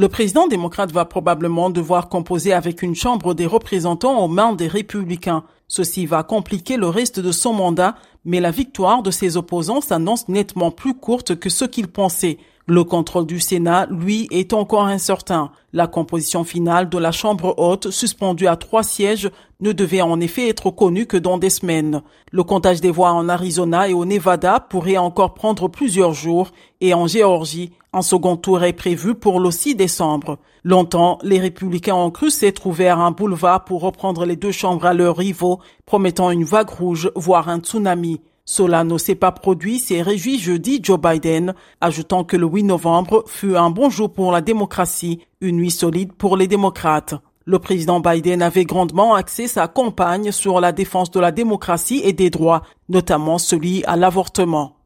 Le président démocrate va probablement devoir composer avec une chambre des représentants aux mains des républicains. Ceci va compliquer le reste de son mandat, mais la victoire de ses opposants s'annonce nettement plus courte que ce qu'il pensait. Le contrôle du Sénat, lui, est encore incertain. La composition finale de la Chambre haute, suspendue à trois sièges, ne devait en effet être connue que dans des semaines. Le comptage des voix en Arizona et au Nevada pourrait encore prendre plusieurs jours et en Géorgie, un second tour est prévu pour le 6 décembre. Longtemps, les républicains ont cru s'être ouverts un boulevard pour reprendre les deux chambres à leurs rivaux, promettant une vague rouge, voire un tsunami. Cela ne s'est pas produit, s'est réjoui jeudi Joe Biden, ajoutant que le 8 novembre fut un bon jour pour la démocratie, une nuit solide pour les démocrates. Le président Biden avait grandement axé sa campagne sur la défense de la démocratie et des droits, notamment celui à l'avortement.